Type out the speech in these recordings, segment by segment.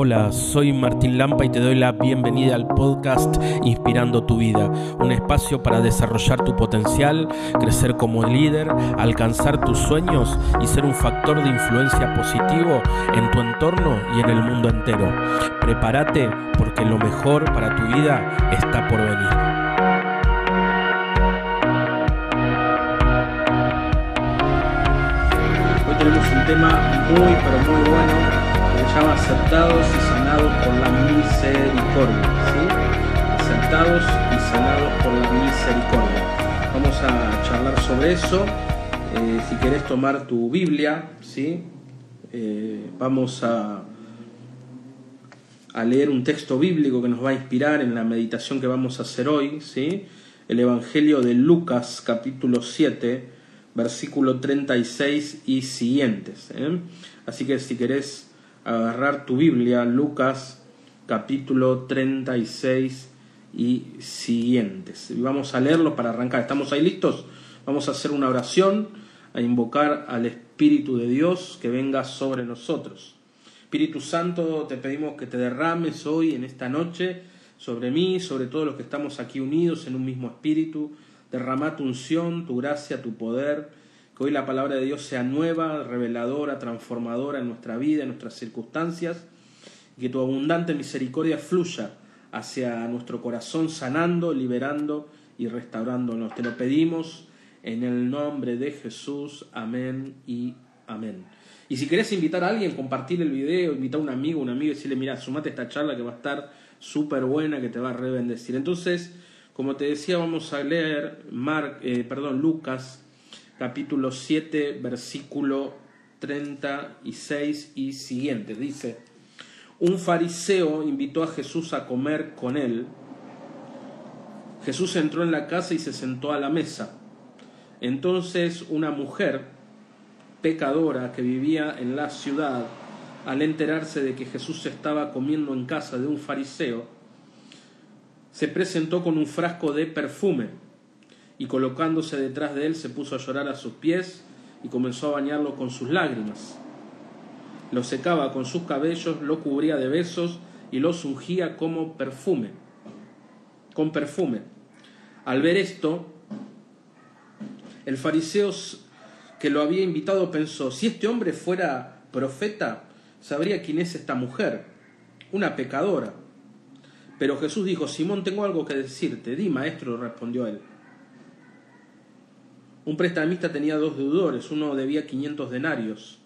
Hola, soy Martín Lampa y te doy la bienvenida al podcast Inspirando tu vida, un espacio para desarrollar tu potencial, crecer como líder, alcanzar tus sueños y ser un factor de influencia positivo en tu entorno y en el mundo entero. Prepárate porque lo mejor para tu vida está por venir. Hoy tenemos un tema muy pero muy bueno llama aceptados y sanados por la misericordia. Aceptados y sanados por la misericordia. Vamos a charlar sobre eso. Eh, si querés tomar tu Biblia, ¿sí? Eh, vamos a, a leer un texto bíblico que nos va a inspirar en la meditación que vamos a hacer hoy. ¿sí? El Evangelio de Lucas capítulo 7, versículo 36 y siguientes. ¿eh? Así que si querés agarrar tu Biblia, Lucas capítulo 36 y siguientes. Vamos a leerlo para arrancar. ¿Estamos ahí listos? Vamos a hacer una oración, a invocar al Espíritu de Dios que venga sobre nosotros. Espíritu Santo, te pedimos que te derrames hoy, en esta noche, sobre mí, sobre todos los que estamos aquí unidos en un mismo espíritu. Derrama tu unción, tu gracia, tu poder que hoy la palabra de Dios sea nueva, reveladora, transformadora en nuestra vida, en nuestras circunstancias, y que tu abundante misericordia fluya hacia nuestro corazón, sanando, liberando y restaurándonos. Te lo pedimos en el nombre de Jesús. Amén y amén. Y si querés invitar a alguien, compartir el video, invitar a un amigo, un amigo y decirle, mira, sumate a esta charla que va a estar súper buena, que te va a rebendecir. Entonces, como te decía, vamos a leer Mar, eh, perdón, Lucas capítulo 7, versículo 36 y siguiente. Dice, un fariseo invitó a Jesús a comer con él. Jesús entró en la casa y se sentó a la mesa. Entonces una mujer pecadora que vivía en la ciudad, al enterarse de que Jesús estaba comiendo en casa de un fariseo, se presentó con un frasco de perfume y colocándose detrás de él se puso a llorar a sus pies y comenzó a bañarlo con sus lágrimas. Lo secaba con sus cabellos, lo cubría de besos y lo ungía como perfume, con perfume. Al ver esto, el fariseo que lo había invitado pensó, si este hombre fuera profeta, sabría quién es esta mujer, una pecadora. Pero Jesús dijo, Simón, tengo algo que decirte. Di, maestro, respondió él. Un prestamista tenía dos deudores, uno debía 500 denarios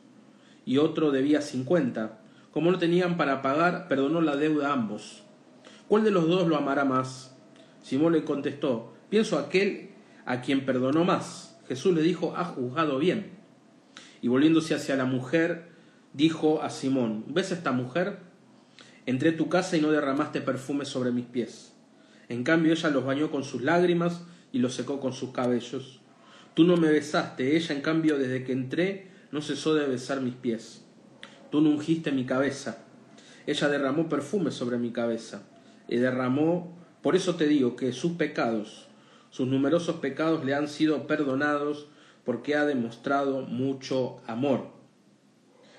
y otro debía 50. Como no tenían para pagar, perdonó la deuda a ambos. ¿Cuál de los dos lo amará más? Simón le contestó, pienso aquel a quien perdonó más. Jesús le dijo, ha juzgado bien. Y volviéndose hacia la mujer, dijo a Simón, ¿ves a esta mujer? Entré a tu casa y no derramaste perfume sobre mis pies. En cambio ella los bañó con sus lágrimas y los secó con sus cabellos. Tú no me besaste, ella en cambio desde que entré no cesó de besar mis pies. Tú no ungiste mi cabeza. Ella derramó perfume sobre mi cabeza. Y derramó, por eso te digo que sus pecados, sus numerosos pecados le han sido perdonados porque ha demostrado mucho amor.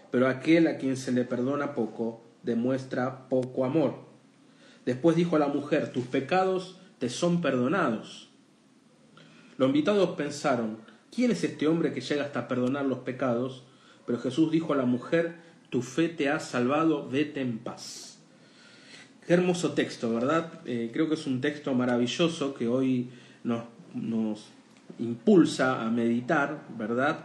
Pero aquel a quien se le perdona poco, demuestra poco amor. Después dijo a la mujer, tus pecados te son perdonados. Los invitados pensaron, ¿quién es este hombre que llega hasta perdonar los pecados? Pero Jesús dijo a la mujer, tu fe te ha salvado, vete en paz. Qué hermoso texto, ¿verdad? Eh, creo que es un texto maravilloso que hoy nos, nos impulsa a meditar, ¿verdad?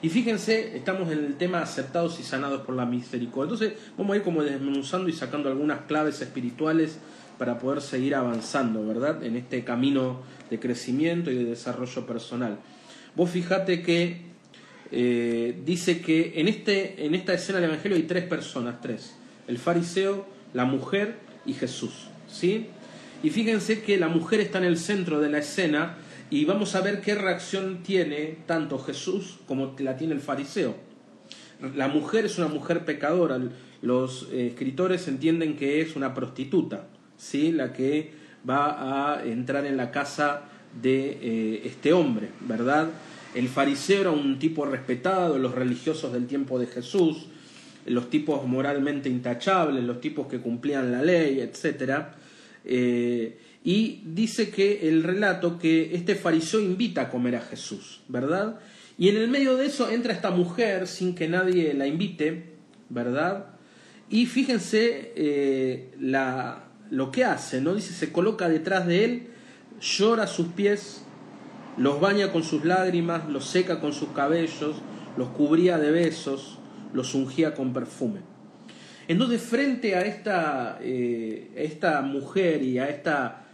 Y fíjense, estamos en el tema aceptados y sanados por la misericordia. Entonces vamos a ir como desmenuzando y sacando algunas claves espirituales para poder seguir avanzando, ¿verdad? En este camino de crecimiento y de desarrollo personal. Vos fijate que eh, dice que en, este, en esta escena del Evangelio hay tres personas, tres. El fariseo, la mujer y Jesús, ¿sí? Y fíjense que la mujer está en el centro de la escena y vamos a ver qué reacción tiene tanto Jesús como la tiene el fariseo. La mujer es una mujer pecadora. Los eh, escritores entienden que es una prostituta. ¿Sí? la que va a entrar en la casa de eh, este hombre, ¿verdad? El fariseo era un tipo respetado, los religiosos del tiempo de Jesús, los tipos moralmente intachables, los tipos que cumplían la ley, etc. Eh, y dice que el relato que este fariseo invita a comer a Jesús, ¿verdad? Y en el medio de eso entra esta mujer sin que nadie la invite, ¿verdad? Y fíjense eh, la, lo que hace, ¿no? Dice, se coloca detrás de él, llora sus pies, los baña con sus lágrimas, los seca con sus cabellos, los cubría de besos, los ungía con perfume. Entonces, frente a esta, eh, esta mujer y a esta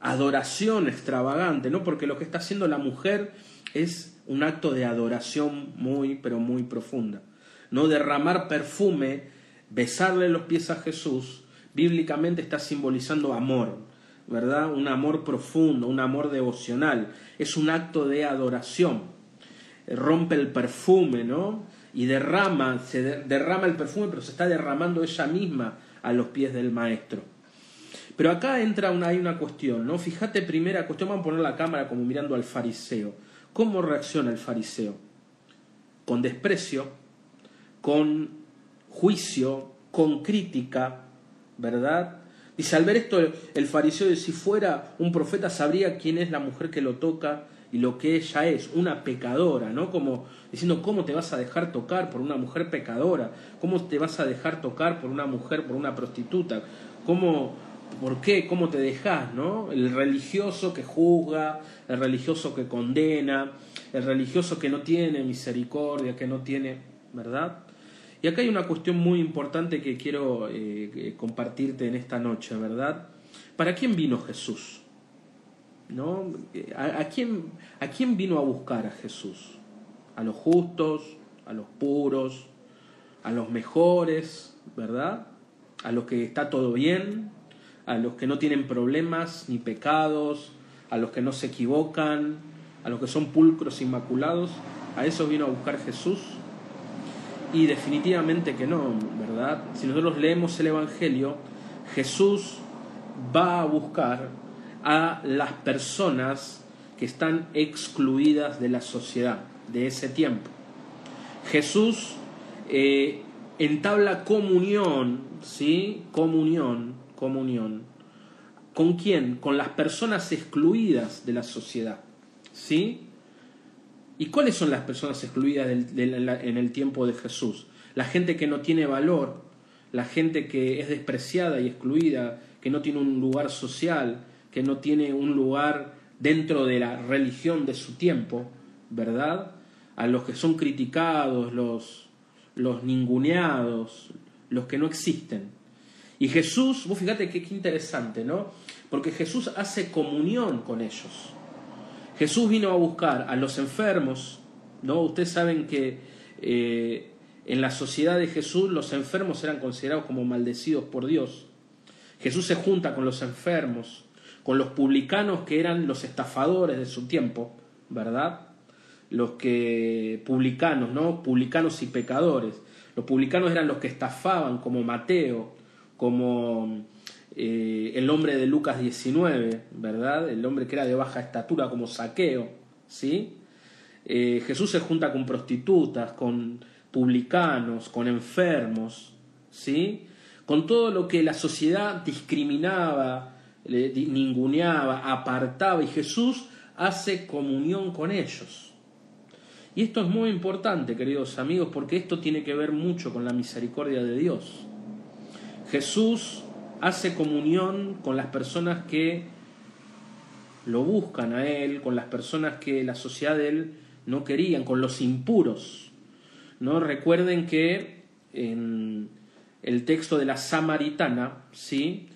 adoración extravagante, ¿no? Porque lo que está haciendo la mujer es un acto de adoración muy, pero muy profunda. No derramar perfume, besarle los pies a Jesús, bíblicamente está simbolizando amor, ¿verdad? Un amor profundo, un amor devocional. Es un acto de adoración. Rompe el perfume, ¿no? Y derrama, se derrama el perfume, pero se está derramando ella misma a los pies del maestro. Pero acá entra una, hay una cuestión, ¿no? Fíjate, primera cuestión, vamos a poner la cámara como mirando al fariseo. ¿Cómo reacciona el fariseo? Con desprecio, con juicio, con crítica, ¿verdad? Dice, al ver esto, el fariseo, si fuera un profeta, sabría quién es la mujer que lo toca y lo que ella es, una pecadora, ¿no? Como diciendo, ¿cómo te vas a dejar tocar por una mujer pecadora? ¿Cómo te vas a dejar tocar por una mujer, por una prostituta? ¿Cómo, por qué? ¿Cómo te dejas, no? El religioso que juzga, el religioso que condena, el religioso que no tiene misericordia, que no tiene, ¿verdad? Y acá hay una cuestión muy importante que quiero eh, compartirte en esta noche, ¿verdad? ¿Para quién vino Jesús? ¿No? ¿A, quién, ¿A quién vino a buscar a Jesús? ¿A los justos? ¿A los puros? ¿A los mejores? ¿Verdad? ¿A los que está todo bien? ¿A los que no tienen problemas ni pecados? ¿A los que no se equivocan? ¿A los que son pulcros inmaculados? ¿A eso vino a buscar Jesús? Y definitivamente que no, ¿verdad? Si nosotros leemos el Evangelio, Jesús va a buscar a las personas que están excluidas de la sociedad de ese tiempo. Jesús eh, entabla comunión, ¿sí? Comunión, comunión. ¿Con quién? Con las personas excluidas de la sociedad, ¿sí? ¿Y cuáles son las personas excluidas en el tiempo de Jesús? La gente que no tiene valor, la gente que es despreciada y excluida, que no tiene un lugar social, que no tiene un lugar dentro de la religión de su tiempo, ¿verdad? A los que son criticados, los, los ninguneados, los que no existen. Y Jesús, vos fíjate qué interesante, ¿no? Porque Jesús hace comunión con ellos. Jesús vino a buscar a los enfermos, ¿no? Ustedes saben que eh, en la sociedad de Jesús los enfermos eran considerados como maldecidos por Dios. Jesús se junta con los enfermos, con los publicanos que eran los estafadores de su tiempo, ¿verdad? Los que publicanos, ¿no? Publicanos y pecadores. Los publicanos eran los que estafaban, como Mateo, como eh, el hombre de Lucas 19, ¿verdad? El hombre que era de baja estatura como saqueo, ¿sí? Eh, Jesús se junta con prostitutas, con publicanos, con enfermos, ¿sí? Con todo lo que la sociedad discriminaba, ninguneaba, apartaba, y Jesús hace comunión con ellos. Y esto es muy importante, queridos amigos, porque esto tiene que ver mucho con la misericordia de Dios. Jesús hace comunión con las personas que lo buscan a Él, con las personas que la sociedad de Él no querían, con los impuros. ¿no? Recuerden que en el texto de la samaritana, ¿sí?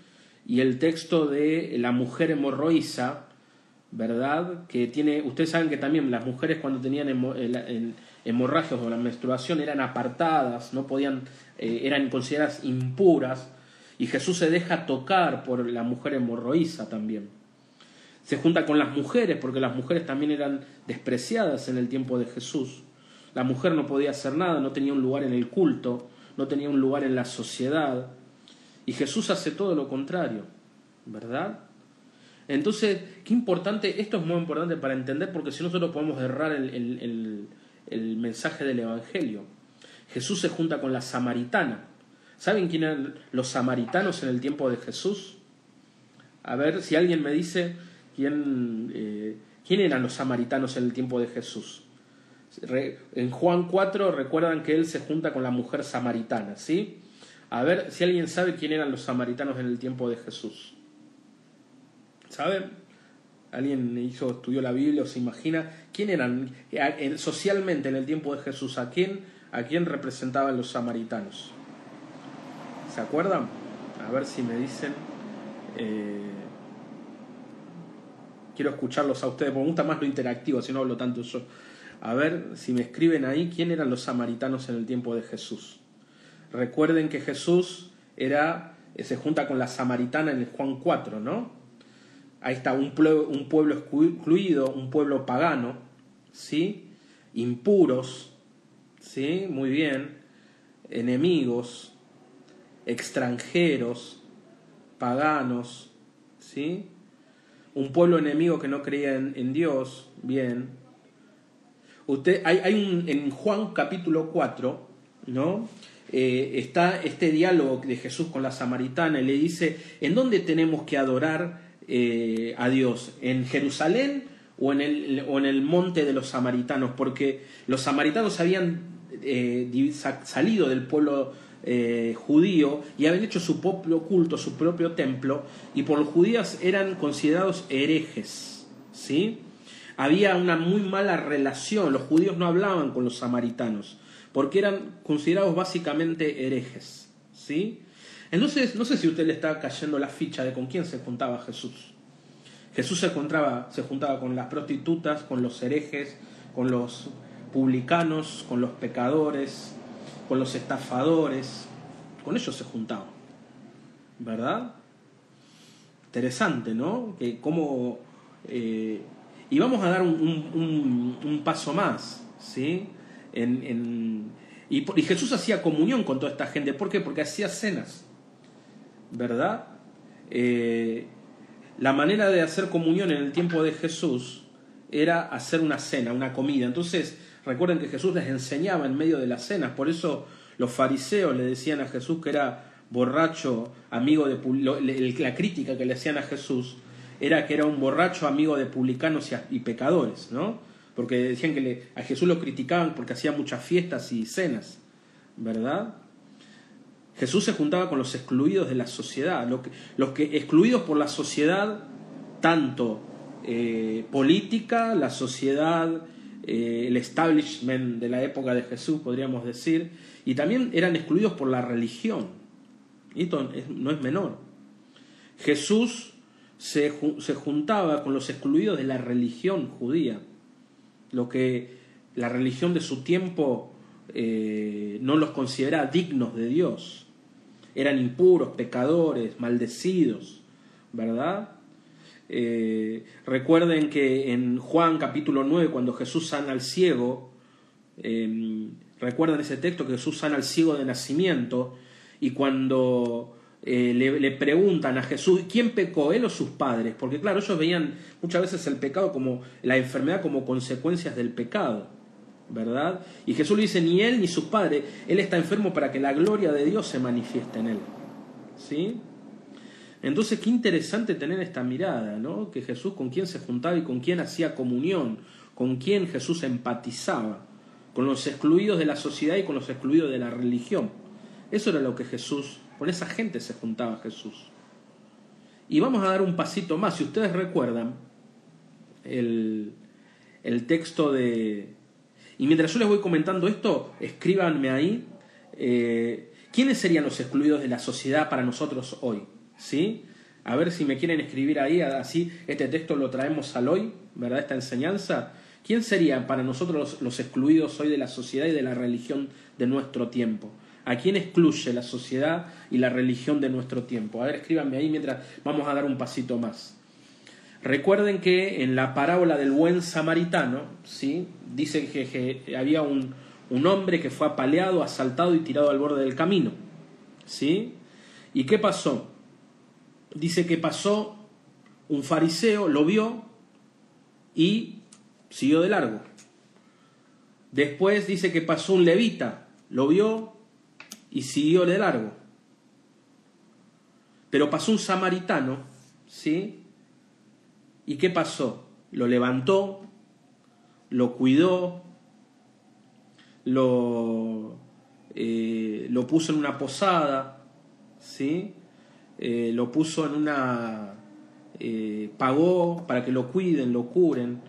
y el texto de la mujer hemorroísa, ¿verdad? Que tiene, ustedes saben que también las mujeres cuando tenían hemorragias o la menstruación eran apartadas, no podían, eh, eran consideradas impuras, y Jesús se deja tocar por la mujer hemorroísa también. Se junta con las mujeres, porque las mujeres también eran despreciadas en el tiempo de Jesús. La mujer no podía hacer nada, no tenía un lugar en el culto, no tenía un lugar en la sociedad. Y Jesús hace todo lo contrario, ¿verdad? Entonces, qué importante, esto es muy importante para entender, porque si no nosotros podemos errar el, el mensaje del Evangelio. Jesús se junta con la samaritana. ¿Saben quién eran los samaritanos en el tiempo de Jesús? A ver si alguien me dice quién, eh, eran los samaritanos en el tiempo de Jesús. en Juan 4 recuerdan que él se junta con la mujer samaritana, ¿sí? A ver si alguien sabe quién eran los samaritanos en el tiempo de Jesús. ¿Saben? ¿Alguien hizo, estudió la Biblia o se imagina quién eran socialmente en el tiempo de Jesús? ¿A quién, a quién representaban los samaritanos? ¿Se acuerdan? A ver si me dicen. Eh, quiero escucharlos a ustedes, porque me gusta más lo interactivo, si no hablo tanto yo. A ver si me escriben ahí quién eran los samaritanos en el tiempo de Jesús. Recuerden que Jesús era, se junta con la samaritana en el Juan 4, ¿no? Ahí está un pueblo, un pueblo excluido, un pueblo pagano, ¿sí? Impuros, ¿sí? Muy bien. Enemigos, extranjeros, paganos, ¿sí? Un pueblo enemigo que no creía en, Dios, bien. Usted, hay, hay un, en Juan capítulo 4, ¿no? Eh, está este diálogo de Jesús con la samaritana y le dice, ¿en dónde tenemos que adorar eh, a Dios? ¿En Jerusalén o en, el, o en el monte de los samaritanos? Porque los samaritanos habían eh, salido del pueblo judío y habían hecho su propio culto, su propio templo, y por los judíos eran considerados herejes. ¿sí? Había una muy mala relación, los judíos no hablaban con los samaritanos porque eran considerados básicamente herejes. ¿sí? Entonces, no sé si usted le está cayendo la ficha de con quién se juntaba Jesús. Jesús se, encontraba, se juntaba con las prostitutas, con los herejes, con los publicanos, con los pecadores, con los estafadores. Con ellos se juntaba. ¿Verdad? Interesante, ¿no? Que cómo, eh, y vamos a dar un, un, paso más, ¿sí? En, y, Jesús hacía comunión con toda esta gente. ¿Por qué? Porque hacía cenas. ¿Verdad? Eh, la manera de hacer comunión en el tiempo de Jesús era hacer una cena, una comida. Entonces, recuerden que Jesús les enseñaba en medio de las cenas. Por eso los fariseos le decían a Jesús que era borracho, amigo de... La crítica que le hacían a Jesús era que era un borracho amigo de publicanos y pecadores, ¿no? porque decían que a Jesús lo criticaban porque hacía muchas fiestas y cenas, ¿verdad? Jesús se juntaba con los excluidos de la sociedad, los que, excluidos por la sociedad, tanto eh, política, la sociedad, eh, el establishment de la época de Jesús, podríamos decir, y también eran excluidos por la religión. esto no es menor. Jesús se, se juntaba con los excluidos de la religión judía lo que la religión de su tiempo eh, no los considera dignos de Dios. Eran impuros, pecadores, maldecidos, ¿verdad? Eh, recuerden que en Juan capítulo 9, cuando Jesús sana al ciego, eh, recuerdan ese texto que Jesús sana al ciego de nacimiento y cuando eh, le, preguntan a Jesús quién pecó, él o sus padres, porque claro, ellos veían muchas veces el pecado como la enfermedad como consecuencias del pecado, ¿verdad? Y Jesús le dice, ni él ni su padre, él está enfermo para que la gloria de Dios se manifieste en él, ¿sí? Entonces, qué interesante tener esta mirada, ¿no? Que Jesús con quién se juntaba y con quién hacía comunión, con quién Jesús empatizaba, con los excluidos de la sociedad y con los excluidos de la religión. Eso era lo que Jesús con esa gente se juntaba Jesús. Y vamos a dar un pasito más. Si ustedes recuerdan el, texto de... Y mientras yo les voy comentando esto, escríbanme ahí. Eh, ¿Quiénes serían los excluidos de la sociedad para nosotros hoy? ¿Sí? A ver si me quieren escribir ahí, así este texto lo traemos al hoy, ¿verdad? Esta enseñanza. ¿Quién serían para nosotros los excluidos hoy de la sociedad y de la religión de nuestro tiempo? ¿A quién excluye la sociedad y la religión de nuestro tiempo? A ver, escríbanme ahí mientras vamos a dar un pasito más. Recuerden que en la parábola del buen samaritano, ¿sí? dice que, había un, un, hombre que fue apaleado, asaltado y tirado al borde del camino. ¿sí? ¿Y qué pasó? Dice que pasó un fariseo, lo vio y siguió de largo. Después dice que pasó un levita lo vio y siguió de largo. Pero pasó un samaritano, ¿sí? ¿Y qué pasó? Lo levantó, lo cuidó, lo, eh, lo puso en una posada, ¿sí? Eh, lo puso en una... Eh, pagó para que lo cuiden, lo curen.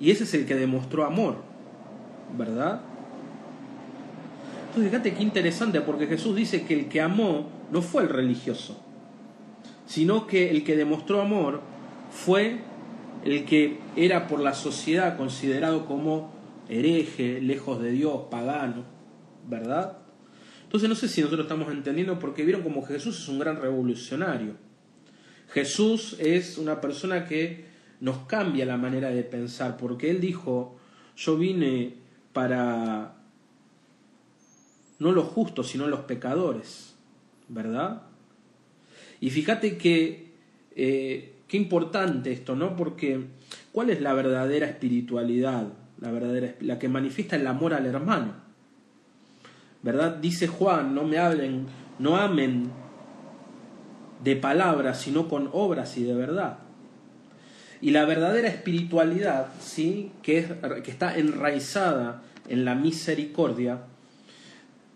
Y ese es el que demostró amor, ¿verdad? Entonces fíjate qué interesante, porque Jesús dice que el que amó no fue el religioso, sino que el que demostró amor fue el que era por la sociedad considerado como hereje, lejos de Dios, pagano, ¿verdad? Entonces no sé si nosotros estamos entendiendo porque vieron como Jesús es un gran revolucionario. Jesús es una persona que nos cambia la manera de pensar, porque Él dijo, yo vine para no los justos, sino los pecadores, ¿verdad? Y fíjate que eh, qué importante esto, ¿no? Porque ¿cuál es la verdadera espiritualidad? La verdadera la que manifiesta el amor al hermano. ¿Verdad? Dice Juan, no me hablen, no amen de palabras, sino con obras y de verdad. Y la verdadera espiritualidad, ¿sí? que, es, que está enraizada en la misericordia,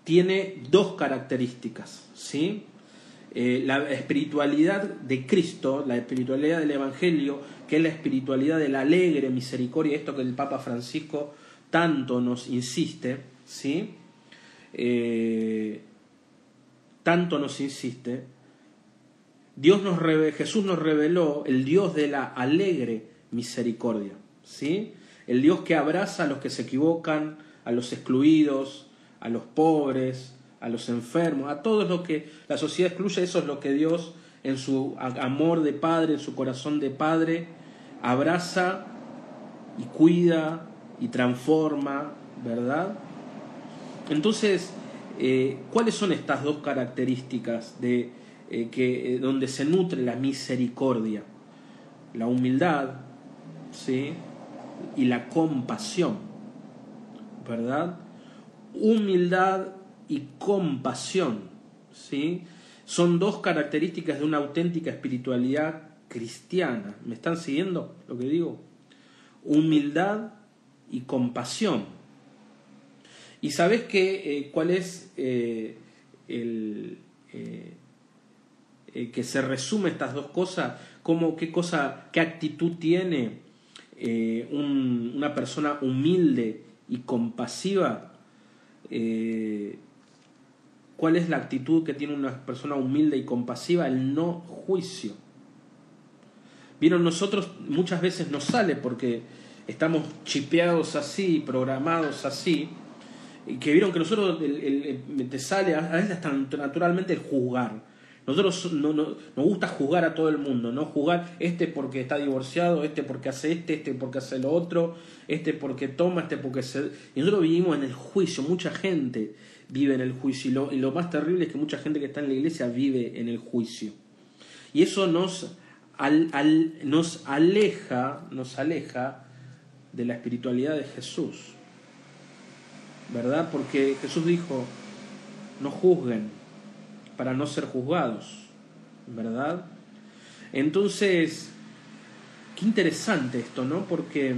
tiene dos características. ¿sí? Eh, la espiritualidad de Cristo, la espiritualidad del Evangelio, que es la espiritualidad de la alegre misericordia, esto que el Papa Francisco tanto nos insiste, ¿sí? Eh, tanto nos insiste, Dios nos Jesús nos reveló el Dios de la alegre misericordia, ¿sí? El Dios que abraza a los que se equivocan, a los excluidos, a los pobres, a los enfermos, a todos los que la sociedad excluye, eso es lo que Dios en su amor de padre, en su corazón de padre, abraza y cuida y transforma, ¿verdad? Entonces, eh, ¿cuáles son estas dos características de, eh, que, eh, donde se nutre la misericordia? La humildad, ¿sí? Y la compasión, ¿verdad? Humildad y compasión. ¿sí? Son dos características de una auténtica espiritualidad cristiana. ¿Me están siguiendo lo que digo? Humildad y compasión. ¿Y sabes qué, eh, cuál es eh, el, eh, que se resume estas dos cosas? ¿Cómo, qué, cosa, ¿Qué actitud tiene una persona humilde y compasiva? ¿Cuál es la actitud que tiene una persona humilde y compasiva? El no juicio. Vieron, nosotros muchas veces nos sale porque estamos chipeados así, programados así, que vieron que nosotros te sale a veces hasta naturalmente el juzgar. Nosotros no, nos gusta juzgar a todo el mundo, ¿no? Juzgar este porque está divorciado, este porque hace este, este porque hace lo otro, este porque toma, este porque se... Y nosotros vivimos en el juicio, mucha gente vive en el juicio. Y lo, más terrible es que mucha gente que está en la iglesia vive en el juicio. Y eso nos, nos, aleja, nos aleja de la espiritualidad de Jesús. ¿Verdad? Porque Jesús dijo, no juzguen para no ser juzgados. ¿Verdad? Entonces, qué interesante esto, ¿no? Porque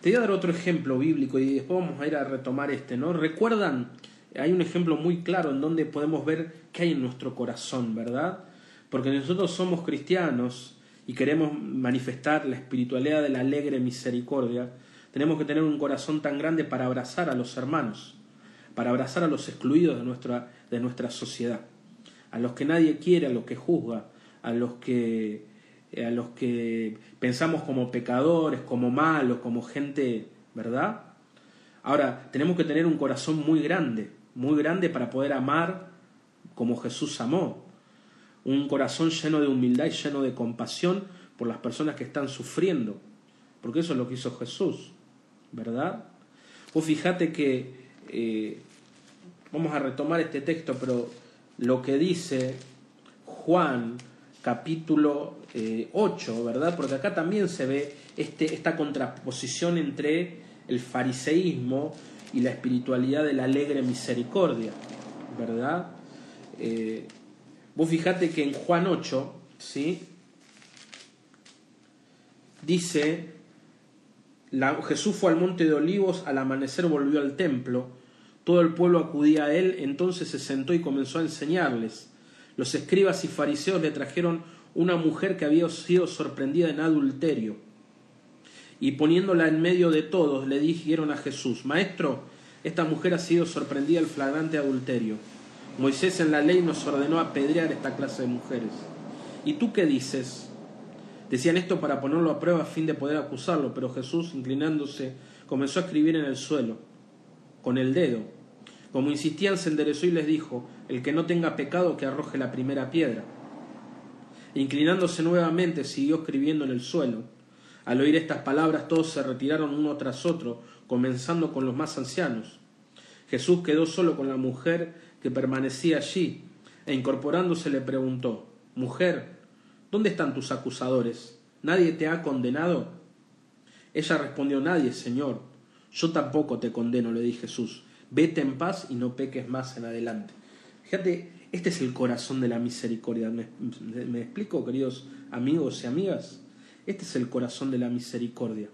te voy a dar otro ejemplo bíblico y después vamos a ir a retomar este, ¿no? Recuerdan, hay un ejemplo muy claro en donde podemos ver qué hay en nuestro corazón, ¿verdad? Porque nosotros somos cristianos y queremos manifestar la espiritualidad de la alegre misericordia, tenemos que tener un corazón tan grande para abrazar a los hermanos, para abrazar a los excluidos de nuestra, de nuestra sociedad, a los que nadie quiere, a los que juzga, a los que eh, a los que pensamos como pecadores, como malos, como gente, ¿verdad? Ahora, tenemos que tener un corazón muy grande, muy grande para poder amar como Jesús amó. Un corazón lleno de humildad y lleno de compasión por las personas que están sufriendo. Porque eso es lo que hizo Jesús, ¿verdad? Vos fíjate que, eh, vamos a retomar este texto, pero lo que dice Juan capítulo 8, eh, ¿verdad? Porque acá también se ve este, esta contraposición entre el fariseísmo y la espiritualidad de la alegre misericordia, ¿verdad? Eh, vos fijate que en Juan 8, ¿sí? Dice, Jesús fue al monte de olivos, al amanecer volvió al templo, todo el pueblo acudía a él, entonces se sentó y comenzó a enseñarles. Los escribas y fariseos le trajeron una mujer que había sido sorprendida en adulterio. Y poniéndola en medio de todos, le dijeron a Jesús, Maestro, esta mujer ha sido sorprendida en flagrante adulterio. Moisés en la ley nos ordenó apedrear esta clase de mujeres. ¿Y tú qué dices? Decían esto para ponerlo a prueba a fin de poder acusarlo, pero Jesús, inclinándose, comenzó a escribir en el suelo, con el dedo. Como insistían, se enderezó y les dijo, el que no tenga pecado, que arroje la primera piedra. Inclinándose nuevamente, siguió escribiendo en el suelo. Al oír estas palabras, todos se retiraron uno tras otro, comenzando con los más ancianos. Jesús quedó solo con la mujer que permanecía allí, e incorporándose le preguntó, Mujer, ¿dónde están tus acusadores? ¿Nadie te ha condenado? Ella respondió, Nadie, Señor. Yo tampoco te condeno, le dije Jesús. Vete en paz y no peques más en adelante. Fíjate, este es el corazón de la misericordia. ¿Me, explico, queridos amigos y amigas? Este es el corazón de la misericordia.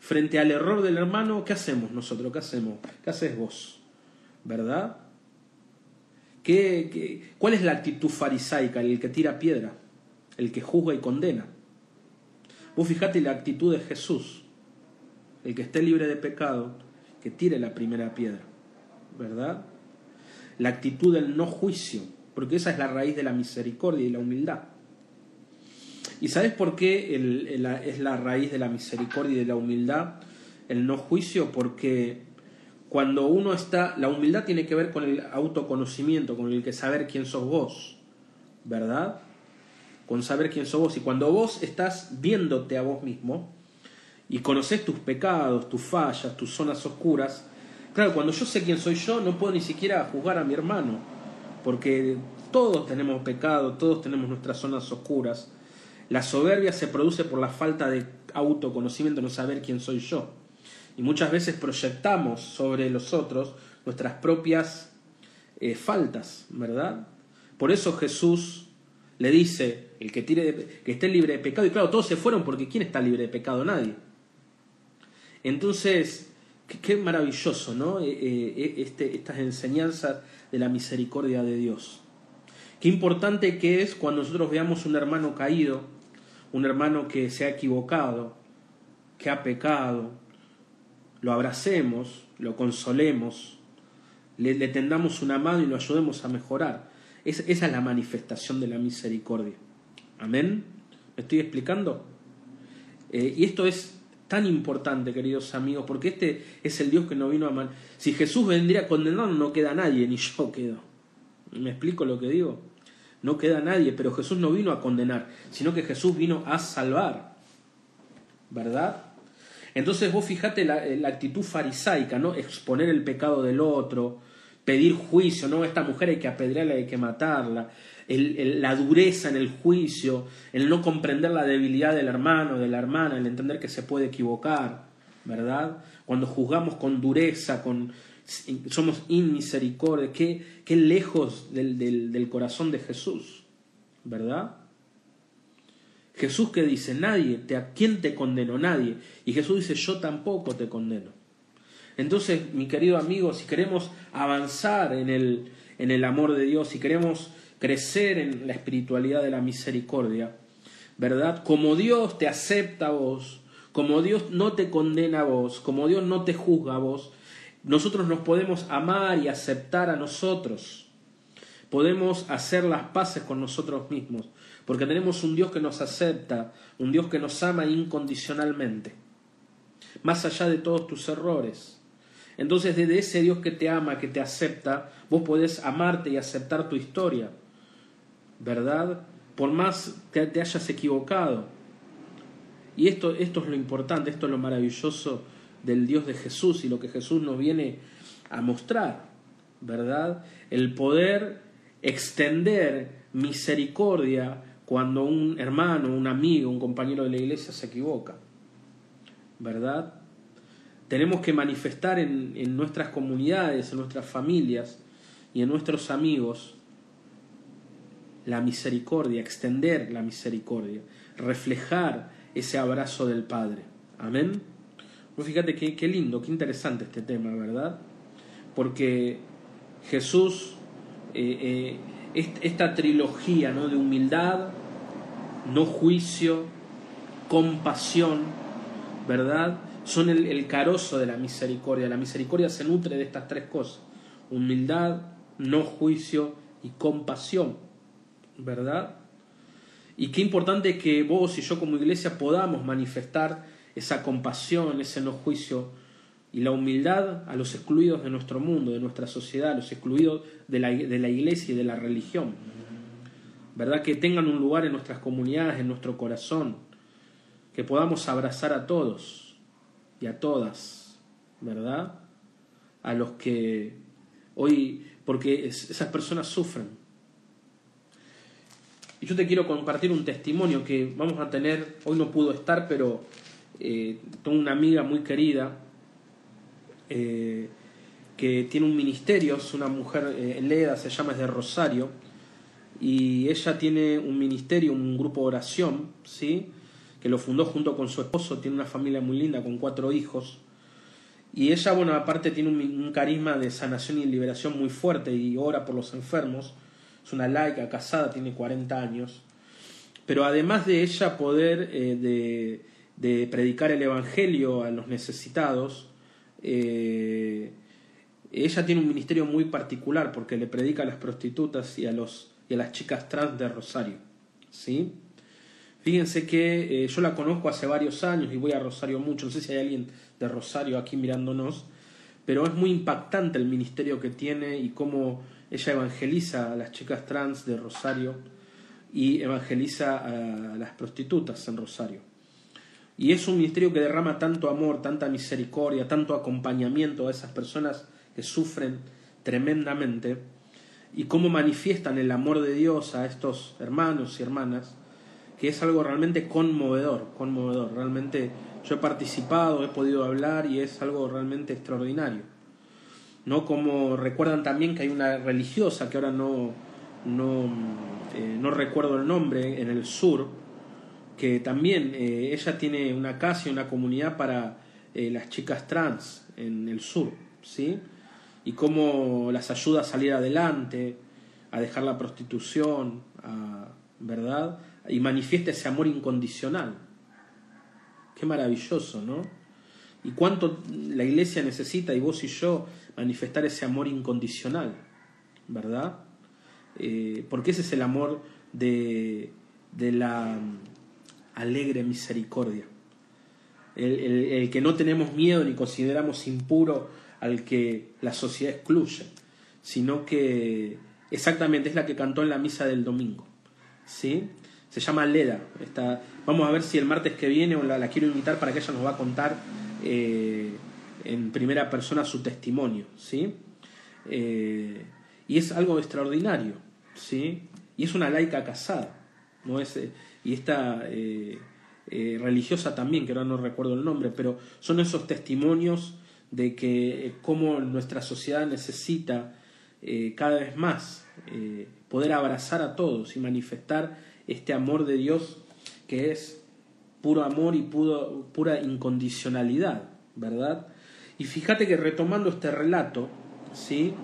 Frente al error del hermano, ¿qué hacemos nosotros? ¿Qué hacemos? ¿Qué haces vos? ¿Verdad? ¿Qué, cuál es la actitud farisaica? El que tira piedra, el que juzga y condena. Vos fijate la actitud de Jesús. El que esté libre de pecado, que tire la primera piedra. ¿Verdad? la actitud del no juicio, porque esa es la raíz de la misericordia y la humildad. ¿Y sabes por qué es la raíz de la misericordia y de la humildad el no juicio? Porque cuando uno está, la humildad tiene que ver con el autoconocimiento, con el que saber quién sos vos, ¿verdad? Con saber quién sos vos. Y cuando vos estás viéndote a vos mismo y conoces tus pecados, tus fallas, tus zonas oscuras, Claro, cuando yo sé quién soy yo, no puedo ni siquiera juzgar a mi hermano, porque todos tenemos pecado, todos tenemos nuestras zonas oscuras. La soberbia se produce por la falta de autoconocimiento, no saber quién soy yo. Y muchas veces proyectamos sobre los otros nuestras propias eh, faltas, ¿verdad? Por eso Jesús le dice, el que, tire que esté libre de pecado, y claro, todos se fueron porque ¿quién está libre de pecado? Nadie. Entonces, Qué, maravilloso, ¿no? Eh, eh, este, estas enseñanzas de la misericordia de Dios. Qué importante que es cuando nosotros veamos un hermano caído, un hermano que se ha equivocado, que ha pecado, lo abracemos, lo consolemos, le, tendamos una mano y lo ayudemos a mejorar. Esa es la manifestación de la misericordia. Amén. ¿Me estoy explicando? Eh, y esto es tan importante, queridos amigos, porque este es el Dios que no vino a mal. Si Jesús vendría a condenar, no queda nadie, ni yo quedo. ¿Me explico lo que digo? No queda nadie, pero Jesús no vino a condenar, sino que Jesús vino a salvar. ¿Verdad? Entonces vos fijate la, la actitud farisaica, ¿no? Exponer el pecado del otro, pedir juicio, ¿no? Esta mujer hay que apedrearla, hay que matarla la dureza en el juicio, el no comprender la debilidad del hermano, de la hermana, el entender que se puede equivocar, ¿verdad? Cuando juzgamos con dureza, con, somos inmisericordia, qué, qué lejos del, corazón de Jesús, ¿verdad? Jesús que dice, nadie, te, ¿a quién te condenó? Nadie. Y Jesús dice, yo tampoco te condeno. Entonces, mi querido amigo, si queremos avanzar en el, en el amor de Dios, si queremos crecer en la espiritualidad de la misericordia, ¿verdad? Como Dios te acepta a vos, como Dios no te condena a vos, como Dios no te juzga a vos, nosotros nos podemos amar y aceptar a nosotros. Podemos hacer las paces con nosotros mismos, porque tenemos un Dios que nos acepta, un Dios que nos ama incondicionalmente, más allá de todos tus errores. Entonces, desde ese Dios que te ama, que te acepta, vos podés amarte y aceptar tu historia. ¿verdad? Por más que te hayas equivocado. Y esto, esto es lo importante, esto es lo maravilloso del Dios de Jesús y lo que Jesús nos viene a mostrar, ¿verdad? El poder extender misericordia cuando un hermano, un amigo, un compañero de la iglesia se equivoca, ¿verdad? Tenemos que manifestar en, en nuestras comunidades, en nuestras familias y en nuestros amigos la misericordia, extender la misericordia, reflejar ese abrazo del Padre. Amén. Pues fíjate qué, qué lindo, qué interesante este tema, ¿verdad? Porque Jesús, eh, eh, esta trilogía ¿no? de humildad, no juicio, compasión, ¿verdad? Son el, carozo de la misericordia. La misericordia se nutre de estas tres cosas. Humildad, no juicio y compasión, ¿verdad? Y qué importante que vos y yo como iglesia podamos manifestar esa compasión, ese no juicio y la humildad a los excluidos de nuestro mundo, de nuestra sociedad, a los excluidos de la, de la iglesia y de la religión. ¿Verdad? Que tengan un lugar en nuestras comunidades, en nuestro corazón, que podamos abrazar a todos y a todas, ¿verdad? A los que hoy, porque esas personas sufren, y yo te quiero compartir un testimonio que vamos a tener, hoy no pudo estar, pero eh, tengo una amiga muy querida eh, que tiene un ministerio, es una mujer, eh, Leda se llama, es de Rosario, y ella tiene un ministerio, un grupo de oración, ¿sí? Que lo fundó junto con su esposo, tiene una familia muy linda con cuatro hijos. Y ella, bueno, aparte tiene un, carisma de sanación y liberación muy fuerte y ora por los enfermos es una laica casada, tiene 40 años, pero además de ella poder eh, de, predicar el Evangelio a los necesitados, eh, ella tiene un ministerio muy particular porque le predica a las prostitutas y a, los, y a las chicas trans de Rosario. ¿sí? Fíjense que eh, yo la conozco hace varios años y voy a Rosario mucho, no sé si hay alguien de Rosario aquí mirándonos, pero es muy impactante el ministerio que tiene y cómo ella evangeliza a las chicas trans de Rosario y evangeliza a las prostitutas en Rosario. Y es un ministerio que derrama tanto amor, tanta misericordia, tanto acompañamiento a esas personas que sufren tremendamente y cómo manifiestan el amor de Dios a estos hermanos y hermanas, que es algo realmente conmovedor, conmovedor. Realmente yo he participado, he podido hablar y es algo realmente extraordinario. ¿no? Como recuerdan también que hay una religiosa que ahora no, no, eh, no recuerdo el nombre, en el sur, que también eh, ella tiene una casa y una comunidad para eh, las chicas trans en el sur, ¿sí? Y cómo las ayuda a salir adelante, a dejar la prostitución, ¿verdad? Y manifiesta ese amor incondicional. Qué maravilloso, ¿no? Y cuánto la iglesia necesita, y vos y yo, manifestar ese amor incondicional, ¿verdad? Eh, porque ese es el amor de, de la alegre misericordia. El, que no tenemos miedo ni consideramos impuro al que la sociedad excluye, sino que exactamente es la que cantó en la misa del domingo. ¿sí? Se llama Leda. Está, vamos a ver si el martes que viene o la, quiero invitar para que ella nos va a contar eh, en primera persona su testimonio, ¿sí? Eh, y es algo extraordinario, ¿sí? Y es una laica casada, ¿no? Es, eh, y esta religiosa también, que ahora no recuerdo el nombre, pero son esos testimonios de que cómo nuestra sociedad necesita cada vez más poder abrazar a todos y manifestar este amor de Dios que es puro amor y pura incondicionalidad, ¿verdad? Y fíjate que retomando este relato, ¿sí?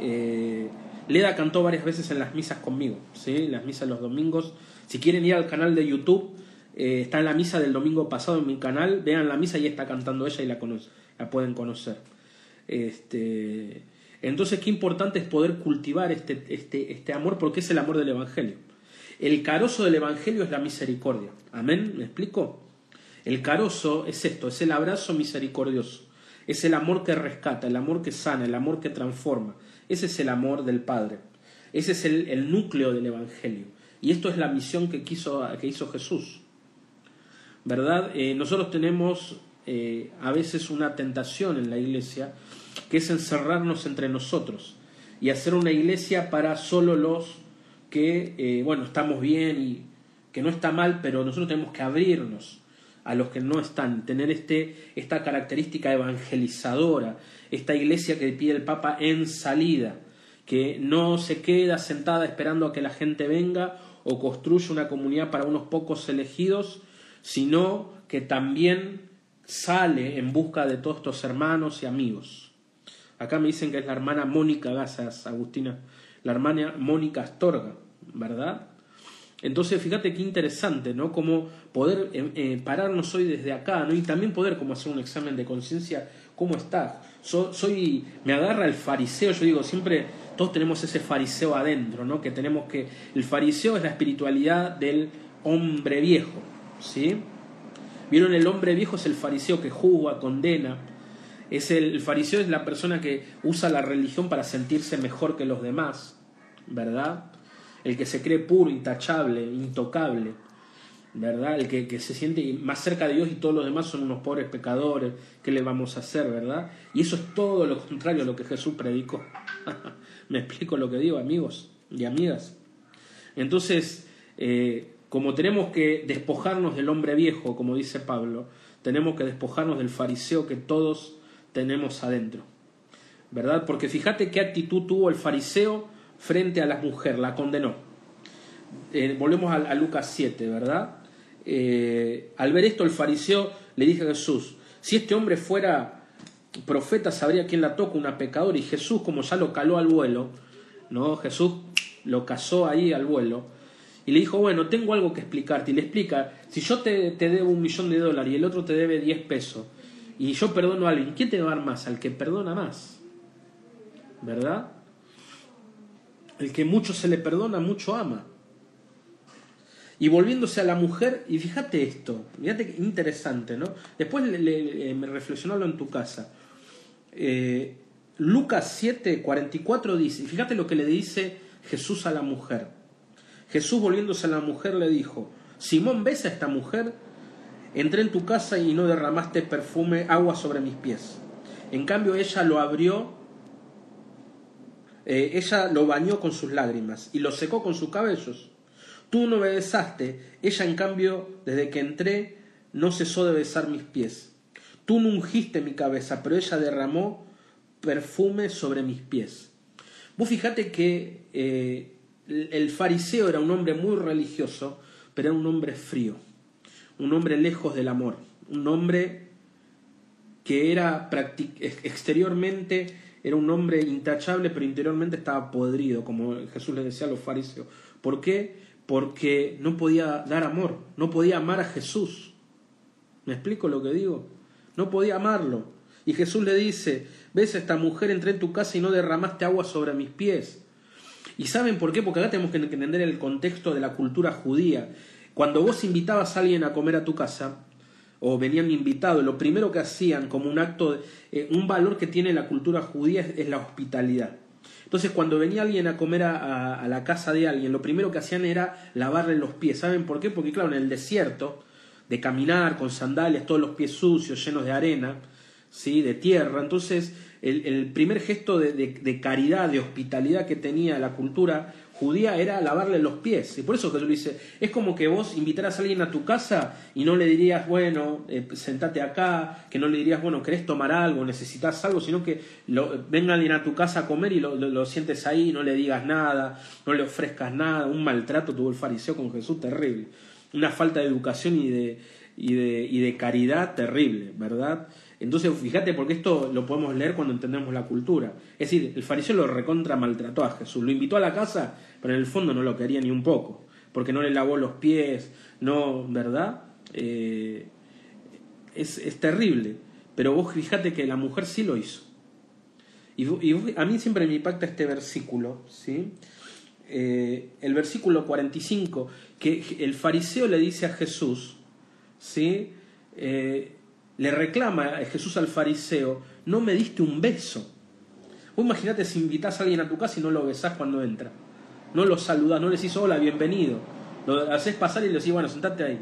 Eh, Leda cantó varias veces en las misas conmigo, ¿sí? las misas los domingos. Si quieren ir al canal de YouTube, eh, está en la misa del domingo pasado en mi canal, vean la misa y está cantando ella y la, la pueden conocer. Este, entonces, qué importante es poder cultivar este, este, este amor porque es el amor del Evangelio. El carozo del Evangelio es la misericordia. Amén, ¿me explico? El carozo es esto, es el abrazo misericordioso. Es el amor que rescata, el amor que sana, el amor que transforma. Ese es el amor del Padre. Ese es el, núcleo del Evangelio. Y esto es la misión que, quiso, que hizo Jesús. ¿Verdad? Eh, nosotros tenemos eh, a veces una tentación en la iglesia que es encerrarnos entre nosotros y hacer una iglesia para solo los que, eh, bueno, estamos bien y que no está mal, pero nosotros tenemos que abrirnos a los que no están, tener este, esta característica evangelizadora, esta iglesia que pide el Papa en salida, que no se queda sentada esperando a que la gente venga o construye una comunidad para unos pocos elegidos, sino que también sale en busca de todos estos hermanos y amigos. Acá me dicen que es la hermana Mónica Gasas, Agustina, la hermana Mónica Astorga, ¿verdad? Entonces, fíjate qué interesante, ¿no? Como poder eh, eh, pararnos hoy desde acá, ¿no? Y también poder como hacer un examen de conciencia, ¿cómo estás? soy, me agarra el fariseo, yo digo, siempre todos tenemos ese fariseo adentro, ¿no? Que tenemos que, el fariseo es la espiritualidad del hombre viejo, ¿sí? ¿Vieron? El hombre viejo es el fariseo que juzga, condena, es el, fariseo es la persona que usa la religión para sentirse mejor que los demás, ¿verdad? el que se cree puro, intachable, intocable, ¿verdad? El que, se siente más cerca de Dios y todos los demás son unos pobres pecadores, ¿qué le vamos a hacer, verdad? Y eso es todo lo contrario a lo que Jesús predicó. ¿Me explico lo que digo, amigos y amigas? Entonces, eh, como tenemos que despojarnos del hombre viejo, como dice Pablo, tenemos que despojarnos del fariseo que todos tenemos adentro. ¿Verdad? Porque fíjate qué actitud tuvo el fariseo frente a la mujer, la condenó. Eh, volvemos a, Lucas 7, ¿verdad? Eh, al ver esto, el fariseo le dijo a Jesús, si este hombre fuera profeta, sabría quién la toca, una pecadora. Y Jesús, como ya lo caló al vuelo, ¿no? Jesús lo casó ahí al vuelo. Y le dijo, bueno, tengo algo que explicarte. Y le explica, si yo te, debo un millón de dólares y el otro te debe 10 pesos, y yo perdono a alguien, ¿quién te va a dar más? Al que perdona más. ¿Verdad? El que mucho se le perdona, mucho ama. Y volviéndose a la mujer, y fíjate esto, fíjate que interesante, ¿no? Después le, me reflexionalo en tu casa. Eh, Lucas 7, 44 dice, fíjate lo que le dice Jesús a la mujer. Jesús volviéndose a la mujer le dijo, Simón, ¿ves a esta mujer? Entré en tu casa y no derramaste perfume, agua sobre mis pies. En cambio ella lo abrió eh, ella lo bañó con sus lágrimas y lo secó con sus cabellos. Tú no me besaste, ella en cambio, desde que entré, no cesó de besar mis pies. Tú no ungiste mi cabeza, pero ella derramó perfume sobre mis pies. Vos fijate que eh, el fariseo era un hombre muy religioso, pero era un hombre frío, un hombre lejos del amor, un hombre que era exteriormente era un hombre intachable, pero interiormente estaba podrido, como Jesús le decía a los fariseos. ¿Por qué? Porque no podía dar amor, no podía amar a Jesús. ¿Me explico lo que digo? No podía amarlo. Y Jesús le dice, ves a esta mujer, entré en tu casa y no derramaste agua sobre mis pies. ¿Y saben por qué? Porque acá tenemos que entender el contexto de la cultura judía. Cuando vos invitabas a alguien a comer a tu casa, o venían invitados, lo primero que hacían como un acto, de, eh, un valor que tiene la cultura judía es, la hospitalidad. Entonces cuando venía alguien a comer a, la casa de alguien, lo primero que hacían era lavarle los pies. ¿Saben por qué? Porque claro, en el desierto, de caminar con sandalias, todos los pies sucios, llenos de arena, ¿sí? de tierra, entonces el, primer gesto de, caridad, de hospitalidad que tenía la cultura judía era lavarle los pies. Y por eso Jesús dice, es como que vos invitaras a alguien a tu casa y no le dirías, bueno, eh, sentate acá, que no le dirías, bueno, querés tomar algo, necesitas algo, sino que lo, venga alguien a tu casa a comer y lo, sientes ahí, no le digas nada, no le ofrezcas nada. Un maltrato tuvo el fariseo con Jesús terrible. Una falta de educación y de, y de, y de caridad terrible, ¿verdad? Entonces, fíjate, porque esto lo podemos leer cuando entendemos la cultura. Es decir, el fariseo lo recontra maltrató a Jesús. Lo invitó a la casa, pero en el fondo no lo quería ni un poco. Porque no le lavó los pies, no, ¿verdad? Eh, es, es, terrible. Pero vos fíjate que la mujer sí lo hizo. Y, a mí siempre me impacta este versículo, ¿sí? Eh, el versículo 45, que el fariseo le dice a Jesús, ¿sí? Eh, le reclama Jesús al fariseo, no me diste un beso. Vos imaginate si invitas a alguien a tu casa y no lo besás cuando entra. No lo saludas, no le decís hola, bienvenido. Lo haces pasar y le decís, bueno, sentate ahí.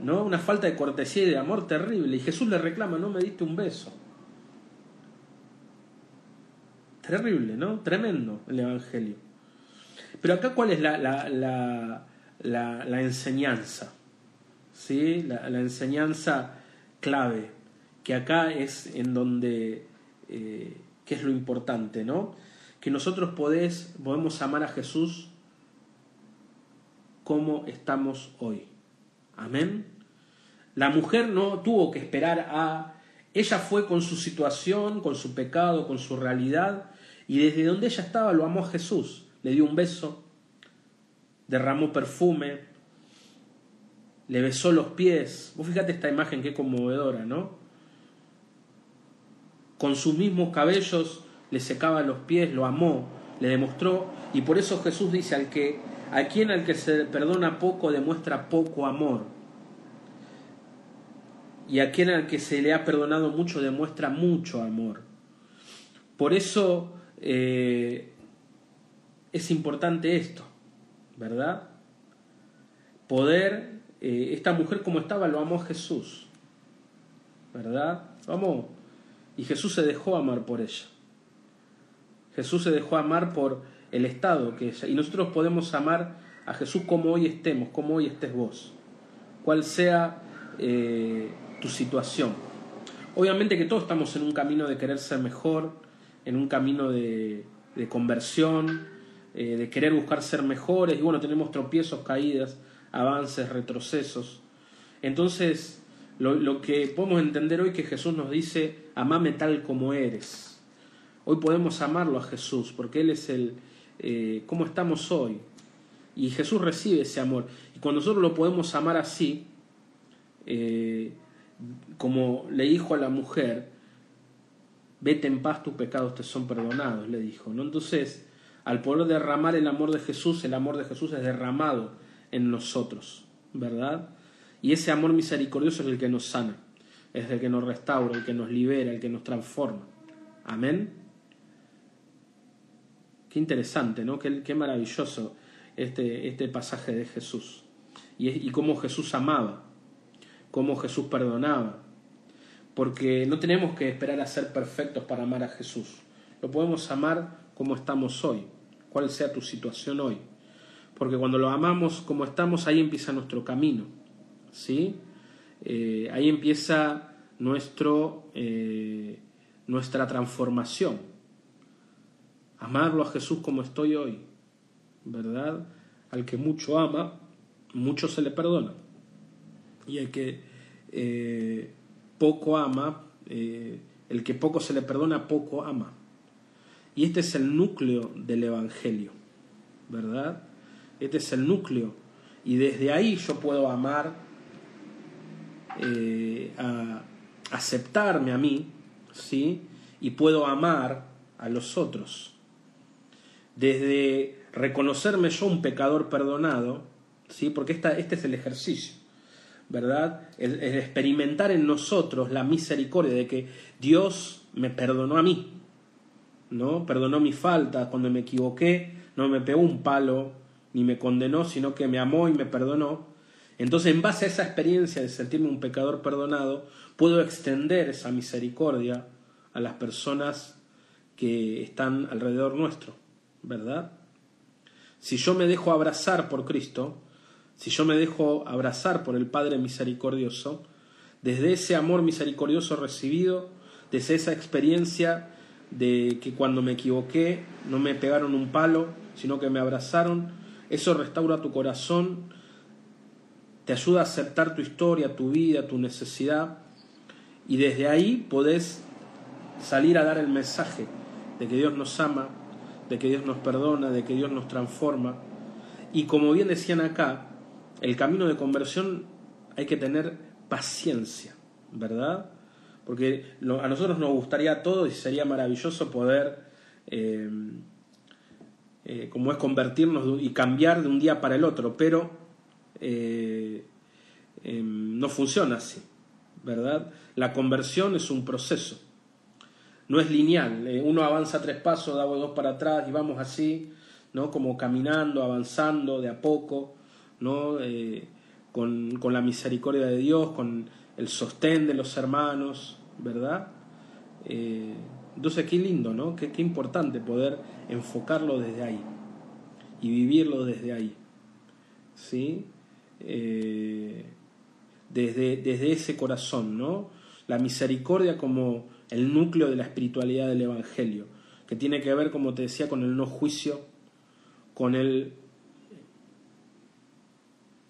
¿No? Una falta de cortesía y de amor terrible. Y Jesús le reclama, no me diste un beso. Terrible, ¿no? Tremendo el Evangelio. Pero acá, ¿cuál es la, la, la, la enseñanza? ¿sí? la, enseñanza clave, que acá es en donde, eh, que es lo importante, ¿no? Que nosotros podés, podemos amar a Jesús como estamos hoy. Amén. La mujer no tuvo que esperar a... Ella fue con su situación, con su pecado, con su realidad, y desde donde ella estaba lo amó a Jesús. Le dio un beso, derramó perfume, le besó los pies. Vos fíjate esta imagen que conmovedora, ¿no? Con sus mismos cabellos le secaba los pies, lo amó, le demostró, y por eso Jesús dice al que a quien al que se perdona poco demuestra poco amor. Y a quien al que se le ha perdonado mucho demuestra mucho amor. Por eso eh, es importante esto, ¿verdad? Poder eh, esta mujer como estaba lo amó Jesús, ¿verdad? Lo amó. Y Jesús se dejó amar por ella. Jesús se dejó amar por el estado que ella. Y nosotros podemos amar a Jesús como hoy estemos, como hoy estés vos. Cual sea eh, tu situación. Obviamente que todos estamos en un camino de querer ser mejor, en un camino de, conversión, eh, de querer buscar ser mejores. Y bueno, tenemos tropiezos, caídas avances, retrocesos. Entonces, lo, que podemos entender hoy que Jesús nos dice, amame tal como eres. Hoy podemos amarlo a Jesús, porque Él es el, eh, cómo estamos hoy. Y Jesús recibe ese amor. Y cuando nosotros lo podemos amar así, eh, como le dijo a la mujer, vete en paz, tus pecados te son perdonados, le dijo. ¿no? Entonces, al poder derramar el amor de Jesús, el amor de Jesús es derramado en nosotros, ¿verdad? Y ese amor misericordioso es el que nos sana, es el que nos restaura, el que nos libera, el que nos transforma. Amén. Qué interesante, ¿no? Qué, maravilloso este, este pasaje de Jesús. Y, cómo Jesús amaba, cómo Jesús perdonaba. Porque no tenemos que esperar a ser perfectos para amar a Jesús. Lo podemos amar como estamos hoy, cual sea tu situación hoy porque cuando lo amamos como estamos, ahí empieza nuestro camino, ¿sí? Eh, ahí empieza nuestro, eh, nuestra transformación. Amarlo a Jesús como estoy hoy, ¿verdad? Al que mucho ama, mucho se le perdona. Y al que eh, poco ama, el que poco se le perdona, poco ama. Y este es el núcleo del Evangelio, ¿verdad? Este es el núcleo. Y desde ahí yo puedo amar, eh, aceptarme a mí, ¿sí? Y puedo amar a los otros. Desde reconocerme yo un pecador perdonado, ¿sí? Porque esta, este es el ejercicio, ¿verdad? El, el experimentar en nosotros la misericordia de que Dios me perdonó a mí, ¿no? Perdonó mi falta cuando me equivoqué, no me pegó un palo, ni me condenó, sino que me amó y me perdonó. Entonces, en base a esa experiencia de sentirme un pecador perdonado, puedo extender esa misericordia a las personas que están alrededor nuestro, ¿verdad? Si yo me dejo abrazar por Cristo, si yo me dejo abrazar por el Padre misericordioso, desde ese amor misericordioso recibido, desde esa experiencia de que cuando me equivoqué no me pegaron un palo, sino que me abrazaron, eso restaura tu corazón, te ayuda a aceptar tu historia, tu vida, tu necesidad. Y desde ahí podés salir a dar el mensaje de que Dios nos ama, de que Dios nos perdona, de que Dios nos transforma. Y como bien decían acá, el camino de conversión hay que tener paciencia, ¿verdad? Porque a nosotros nos gustaría todo y sería maravilloso poder eh, eh, como es convertirnos y cambiar de un día para el otro, pero eh, em, no funciona así, ¿verdad? La conversión es un proceso, no es lineal, eh, uno avanza tres pasos, da dos para atrás y vamos así, ¿no? Como caminando, avanzando de a poco, ¿no? Con, con, la misericordia de Dios, con el sostén de los hermanos, ¿verdad? Entonces, qué lindo, ¿no? Qué, qué importante poder enfocarlo desde ahí y vivirlo desde ahí. ¿Sí? Eh, desde, desde ese corazón, ¿no? La misericordia como el núcleo de la espiritualidad del Evangelio, que tiene que ver, como te decía, con el no juicio, con el,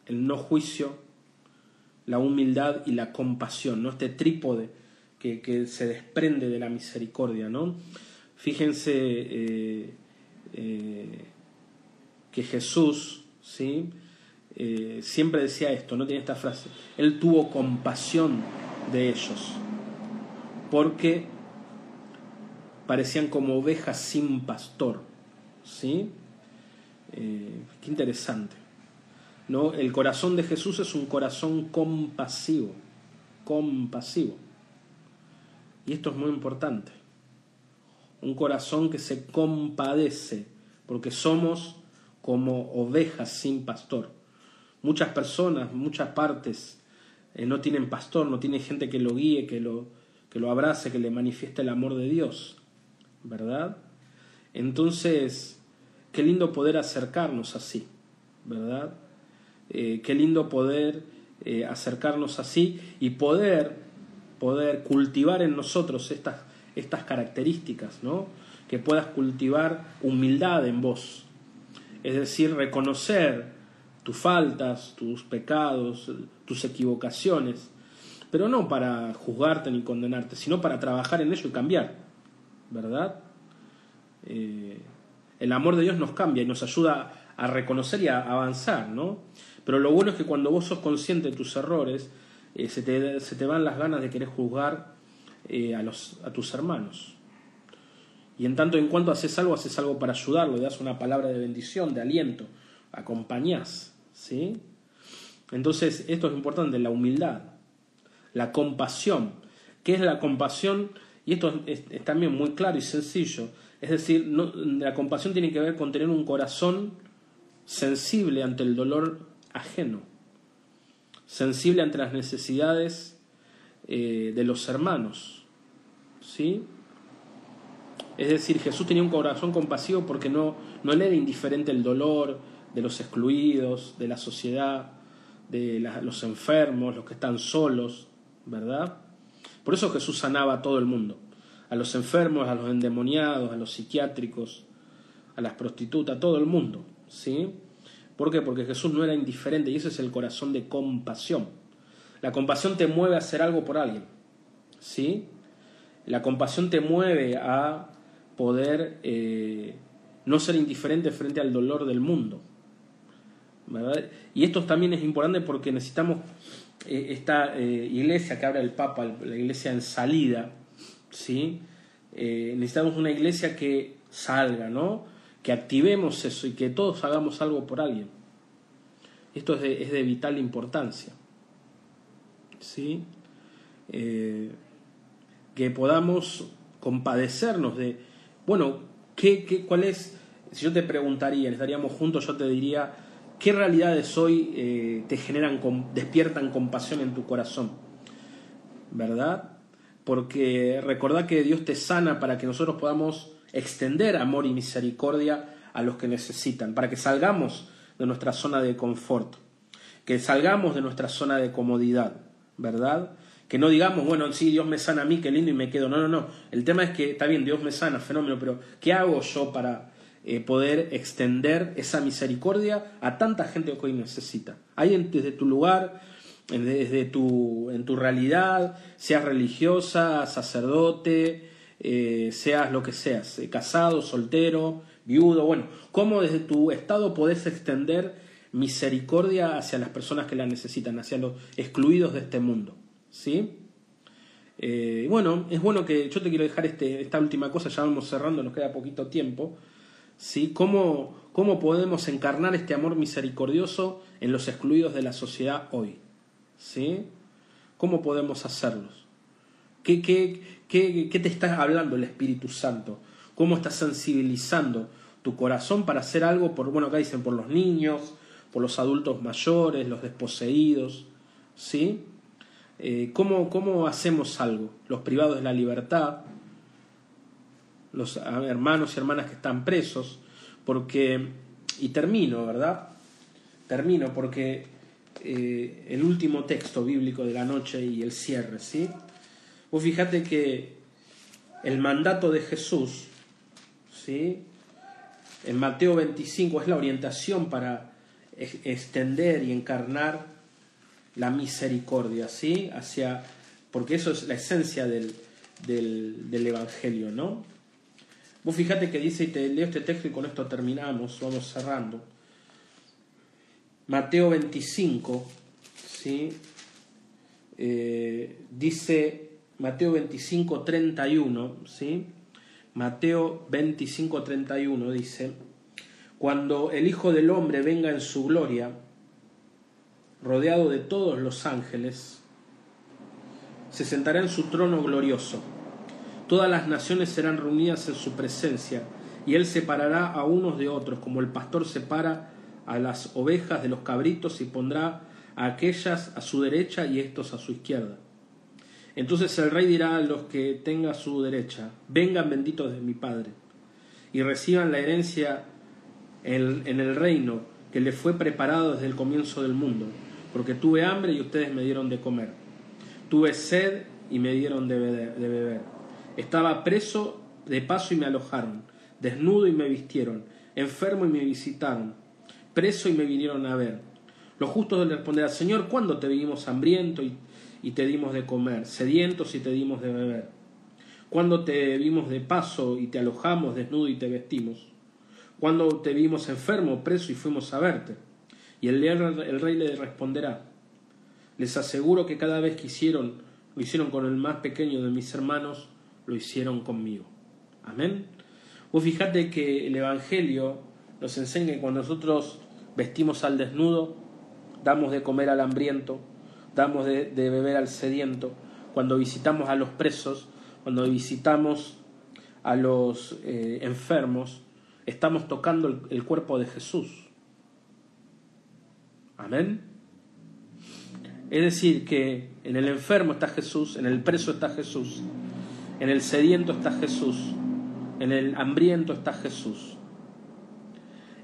el no juicio, la humildad y la compasión, ¿no? Este trípode que, que se desprende de la misericordia, ¿no? Fíjense eh, eh, que Jesús, ¿sí? Eh, siempre decía esto, no tiene esta frase, Él tuvo compasión de ellos, porque parecían como ovejas sin pastor, ¿sí? Eh, qué interesante, ¿no? El corazón de Jesús es un corazón compasivo, compasivo, y esto es muy importante, un corazón que se compadece, porque somos como ovejas sin pastor. Muchas personas, muchas partes eh, no tienen pastor, no tienen gente que lo guíe, que lo, que lo abrace, que le manifieste el amor de Dios, ¿verdad? Entonces, qué lindo poder acercarnos así, ¿verdad? Eh, qué lindo poder eh, acercarnos así y poder, poder cultivar en nosotros estas, estas características, ¿no? Que puedas cultivar humildad en vos, es decir, reconocer tus faltas, tus pecados, tus equivocaciones, pero no para juzgarte ni condenarte, sino para trabajar en ello y cambiar, ¿verdad? Eh, el amor de Dios nos cambia y nos ayuda a reconocer y a avanzar, ¿no? Pero lo bueno es que cuando vos sos consciente de tus errores, eh, se, te, se, te, van las ganas de querer juzgar eh, a, los, a tus hermanos. Y en tanto en cuanto haces algo, haces algo para ayudarlo, le das una palabra de bendición, de aliento, acompañás, ¿sí? Entonces, esto es importante, la humildad, la compasión. ¿Qué es la compasión? Y esto es, también muy claro y sencillo. Es decir, la compasión tiene que ver con tener un corazón sensible ante el dolor ajeno, sensible ante las necesidades eh, de los hermanos. ¿Sí? Es decir, Jesús tenía un corazón compasivo porque no, no le era indiferente el dolor de los excluidos, de la sociedad, de los enfermos, los que están solos, ¿verdad? Por eso Jesús sanaba a todo el mundo, a los enfermos, a los endemoniados, a los psiquiátricos, a las prostitutas, a todo el mundo, ¿sí? ¿Por qué? Porque Jesús no era indiferente y ese es el corazón de compasión. La compasión te mueve a hacer algo por alguien, ¿sí? La compasión te mueve a poder eh, no ser indiferente frente al dolor del mundo. Y esto también es importante porque necesitamos esta eh, iglesia que habla el Papa, la iglesia en salida, ¿sí? necesitamos una iglesia que salga, ¿no? que activemos eso y que todos hagamos algo por alguien. Esto es de, es de vital importancia. ¿sí? que podamos compadecernos de, bueno, ¿qué, qué, cuál es? Si yo te preguntaría, estaríamos juntos, yo te diría, ¿qué realidades hoy eh, te generan, despiertan compasión en tu corazón? ¿Verdad? Porque recordad que Dios te sana para que nosotros podamos extender amor y misericordia a los que necesitan, para que salgamos de nuestra zona de confort, que salgamos de nuestra zona de comodidad, ¿verdad? Que no digamos, bueno, sí, Dios me sana a mí, qué lindo y me quedo. No, no, no. El tema es que, está bien, Dios me sana, fenómeno, pero ¿qué hago yo para eh, poder extender esa misericordia a tanta gente que hoy necesita? Hay desde tu lugar, desde tu, en tu realidad, seas religiosa, sacerdote, eh, seas lo que seas, eh, casado, soltero, viudo, bueno, cómo desde tu estado podés extender misericordia hacia las personas que la necesitan, hacia los excluidos de este mundo. ¿sí? Bueno, es bueno que yo te quiero dejar este, esta última cosa, ya vamos cerrando, nos queda poquito tiempo. ¿Sí? ¿Cómo, ¿Cómo podemos encarnar este amor misericordioso en los excluidos de la sociedad hoy? ¿sí? ¿Cómo podemos hacerlos? ¿Qué, qué, qué, qué te está hablando el Espíritu Santo? ¿Cómo estás sensibilizando tu corazón para hacer algo por, bueno, acá dicen por los niños, por los adultos mayores, los desposeídos, ¿sí? Eh, ¿cómo, hacemos algo? Los privados de la libertad, los hermanos y hermanas que están presos, porque, y termino, ¿verdad? Termino porque eh, el último texto bíblico de la noche y el cierre, ¿sí? Vos fíjate que el mandato de Jesús, ¿sí? En Mateo 25 es la orientación para extender y encarnar la misericordia, ¿sí? Hacia, porque eso es la esencia del, del, Evangelio, ¿no? Vos fíjate que dice, y te leo este texto y con esto terminamos, vamos cerrando. Mateo 25, ¿sí? Eh, dice Mateo 25, 31, ¿sí? Mateo 25, 31 dice, cuando el Hijo del Hombre venga en su gloria, rodeado de todos los ángeles, se sentará en su trono glorioso. Todas las naciones serán reunidas en su presencia, y él separará a unos de otros, como el pastor separa a las ovejas de los cabritos, y pondrá a aquellas a su derecha y estos a su izquierda. Entonces el rey dirá a los que tenga a su derecha, vengan benditos de mi Padre, y reciban la herencia en el reino que le fue preparado desde el comienzo del mundo, porque tuve hambre y ustedes me dieron de comer Tuve sed y me dieron de beber. Estaba preso de paso y me alojaron. Desnudo y me vistieron. Enfermo y me visitaron. Preso y me vinieron a ver. Los justos le responderán, Señor, ¿cuándo te vimos hambriento y, y te dimos de comer? Sedientos y te dimos de beber. ¿Cuándo te vimos de paso y te alojamos desnudo y te vestimos? ¿Cuándo te vimos enfermo, preso y fuimos a verte? Y el, rey le responderá, les aseguro que cada vez que hicieron, lo hicieron con el más pequeño de mis hermanos, lo hicieron conmigo. Amén. Vos fijate que el Evangelio nos enseña que cuando nosotros vestimos al desnudo, damos de comer al hambriento, damos de, beber al sediento, cuando visitamos a los presos, cuando visitamos a los eh, enfermos, estamos tocando el cuerpo de Jesús. Amén. Es decir, que en el enfermo está Jesús, en el preso está Jesús, en el sediento está Jesús, en el hambriento está Jesús.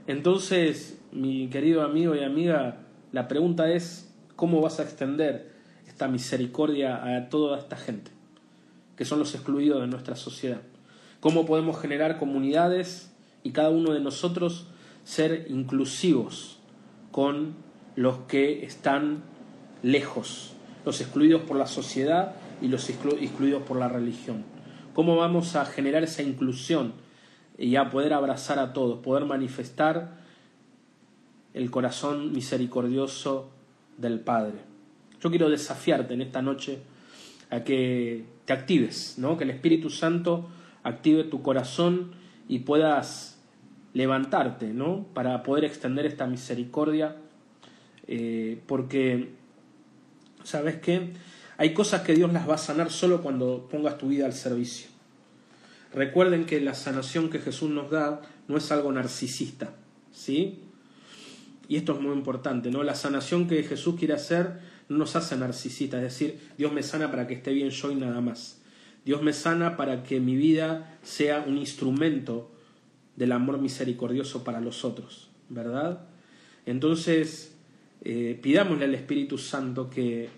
Entonces, mi querido amigo y amiga, la pregunta es, ¿cómo vas a extender esta misericordia a toda esta gente, que son los excluidos de nuestra sociedad? ¿Cómo podemos generar comunidades y cada uno de nosotros ser inclusivos con los que están lejos, los excluidos por la sociedad y los excluidos por la religión. ¿Cómo vamos a generar esa inclusión y a poder abrazar a todos, poder manifestar el corazón misericordioso del Padre? Yo quiero desafiarte en esta noche a que te actives, ¿no? que el Espíritu Santo active tu corazón y puedas levantarte ¿no? para poder extender esta misericordia, eh, porque ¿sabes qué? Hay cosas que Dios las va a sanar solo cuando pongas tu vida al servicio. Recuerden que la sanación que Jesús nos da no es algo narcisista, ¿sí? Y esto es muy importante, ¿no? La sanación que Jesús quiere hacer no nos hace narcisistas, es decir, Dios me sana para que esté bien yo y nada más. Dios me sana para que mi vida sea un instrumento del amor misericordioso para los otros, ¿verdad? Entonces, eh, pidámosle al Espíritu Santo que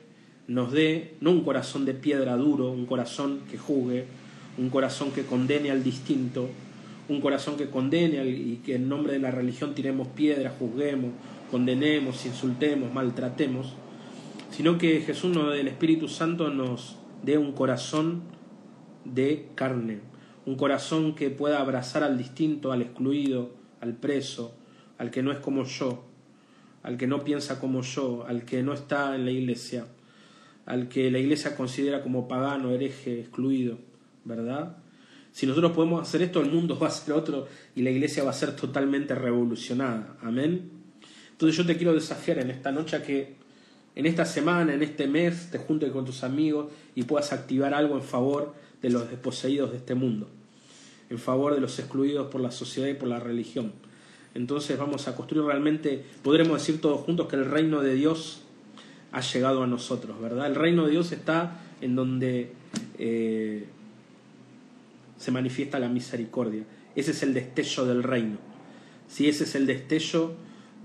nos dé no un corazón de piedra duro, un corazón que juzgue, un corazón que condene al distinto, un corazón que condene y que en nombre de la religión tiremos piedra, juzguemos, condenemos, insultemos, maltratemos, sino que Jesús, el Espíritu Santo, nos dé un corazón de carne, un corazón que pueda abrazar al distinto, al excluido, al preso, al que no es como yo, al que no piensa como yo, al que no está en la iglesia, al que la iglesia considera como pagano, hereje, excluido, ¿verdad? Si nosotros podemos hacer esto, el mundo va a ser otro y la iglesia va a ser totalmente revolucionada. Amén. Entonces yo te quiero desafiar en esta noche a que en esta semana, en este mes, te juntes con tus amigos y puedas activar algo en favor de los desposeídos de este mundo, en favor de los excluidos por la sociedad y por la religión entonces vamos a construir realmente, podremos decir todos juntos que el reino de Dios ha llegado a nosotros, ¿verdad? El reino de Dios está en donde eh, se manifiesta la misericordia. Ese es el destello del reino. Si ese es el destello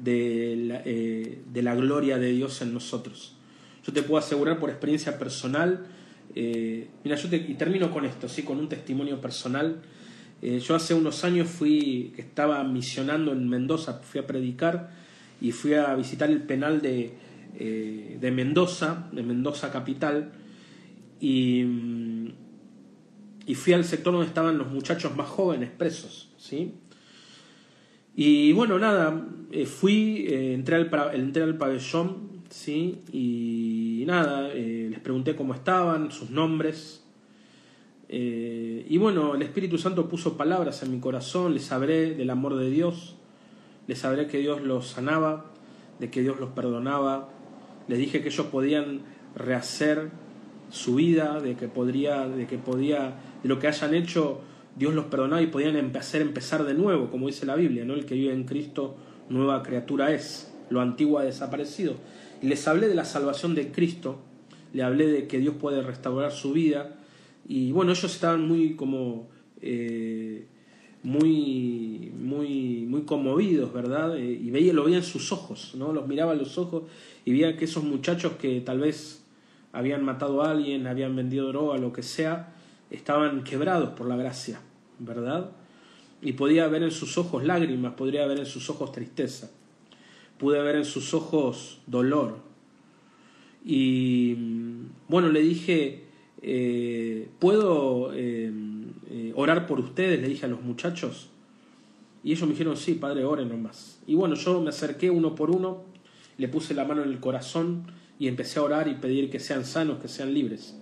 de la, de la gloria de Dios en nosotros. Yo te puedo asegurar por experiencia personal, mira, yo te, y termino con esto, ¿sí? con un testimonio personal. yo hace unos años fui, estaba misionando en Mendoza, fui a predicar y fui a visitar el penal de, de Mendoza, de Mendoza capital, y, y fui al sector donde estaban los muchachos más jóvenes presos, ¿sí? Y bueno, nada, eh, fui, eh, entré, al, entré al pabellón, ¿sí? Y nada, eh, les pregunté cómo estaban, sus nombres. y bueno, el Espíritu Santo puso palabras en mi corazón, les hablé del amor de Dios, les hablé que Dios los sanaba, de que Dios los perdonaba, les dije que ellos podían rehacer su vida, de que podría, de que podía, de lo que hayan hecho, Dios los perdonaba y podían empezar, empezar de nuevo, como dice la Biblia, ¿no? El que vive en Cristo, nueva criatura es, lo antiguo ha desaparecido. Y les hablé de la salvación de Cristo, le hablé de que Dios puede restaurar su vida, y bueno, ellos estaban muy como eh, muy, muy, muy conmovidos, ¿verdad? Eh, y veía, lo veía en sus ojos, ¿no? Los miraba en los ojos y veía que esos muchachos que tal vez habían matado a alguien, habían vendido droga, lo que sea, estaban quebrados por la gracia, ¿verdad? Y podía ver en sus ojos lágrimas, podría ver en sus ojos tristeza, pude ver en sus ojos dolor. Y bueno, le dije, eh, ¿puedo eh, eh, orar por ustedes? Le dije a los muchachos. Y ellos me dijeron, sí, padre, oren nomás. Y bueno, yo me acerqué uno por uno, le puse la mano en el corazón y empecé a orar y pedir que sean sanos, que sean libres.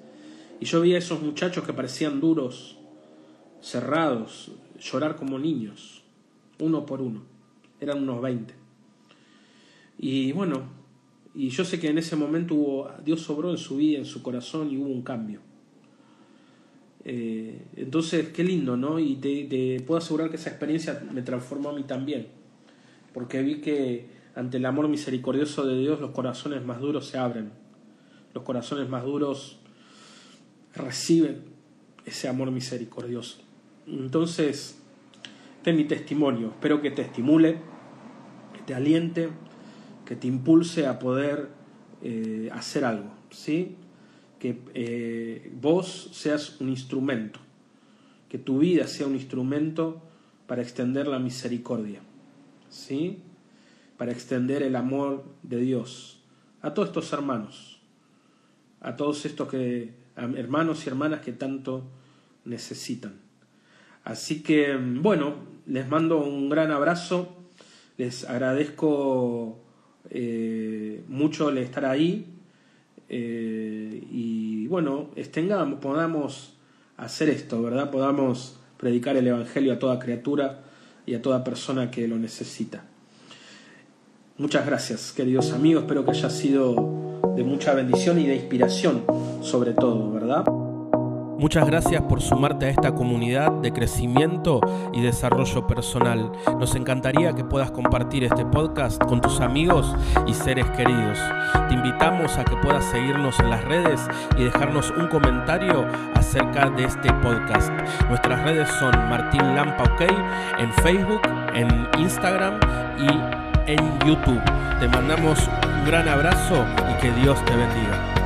Y yo vi a esos muchachos que parecían duros, cerrados, llorar como niños, uno por uno. Eran unos veinte. Y bueno, y yo sé que en ese momento hubo, Dios sobró en su vida, en su corazón y hubo un cambio. Eh, entonces, qué lindo, ¿no? Y te, te puedo asegurar que esa experiencia me transformó a mí también. Porque vi que ante el amor misericordioso de Dios los corazones más duros se abren. Los corazones más duros reciben ese amor misericordioso. Entonces, este es mi testimonio. Espero que te estimule, que te aliente, que te impulse a poder eh, hacer algo. ¿sí? Que eh, vos seas un instrumento, que tu vida sea un instrumento para extender la misericordia. ¿sí? Para extender el amor de Dios a todos estos hermanos, a todos estos que, hermanos y hermanas que tanto necesitan. Así que, bueno, les mando un gran abrazo, les agradezco eh, mucho el estar ahí eh, y bueno, tengamos, podamos hacer esto, ¿verdad? Podamos predicar el Evangelio a toda criatura y a toda persona que lo necesita. Muchas gracias, queridos amigos. Espero que haya sido de mucha bendición y de inspiración, sobre todo, ¿verdad? Muchas gracias por sumarte a esta comunidad de crecimiento y desarrollo personal. Nos encantaría que puedas compartir este podcast con tus amigos y seres queridos. Te invitamos a que puedas seguirnos en las redes y dejarnos un comentario acerca de este podcast. Nuestras redes son Martín Lampa OK en Facebook, en Instagram y en YouTube. Te mandamos un gran abrazo y que Dios te bendiga.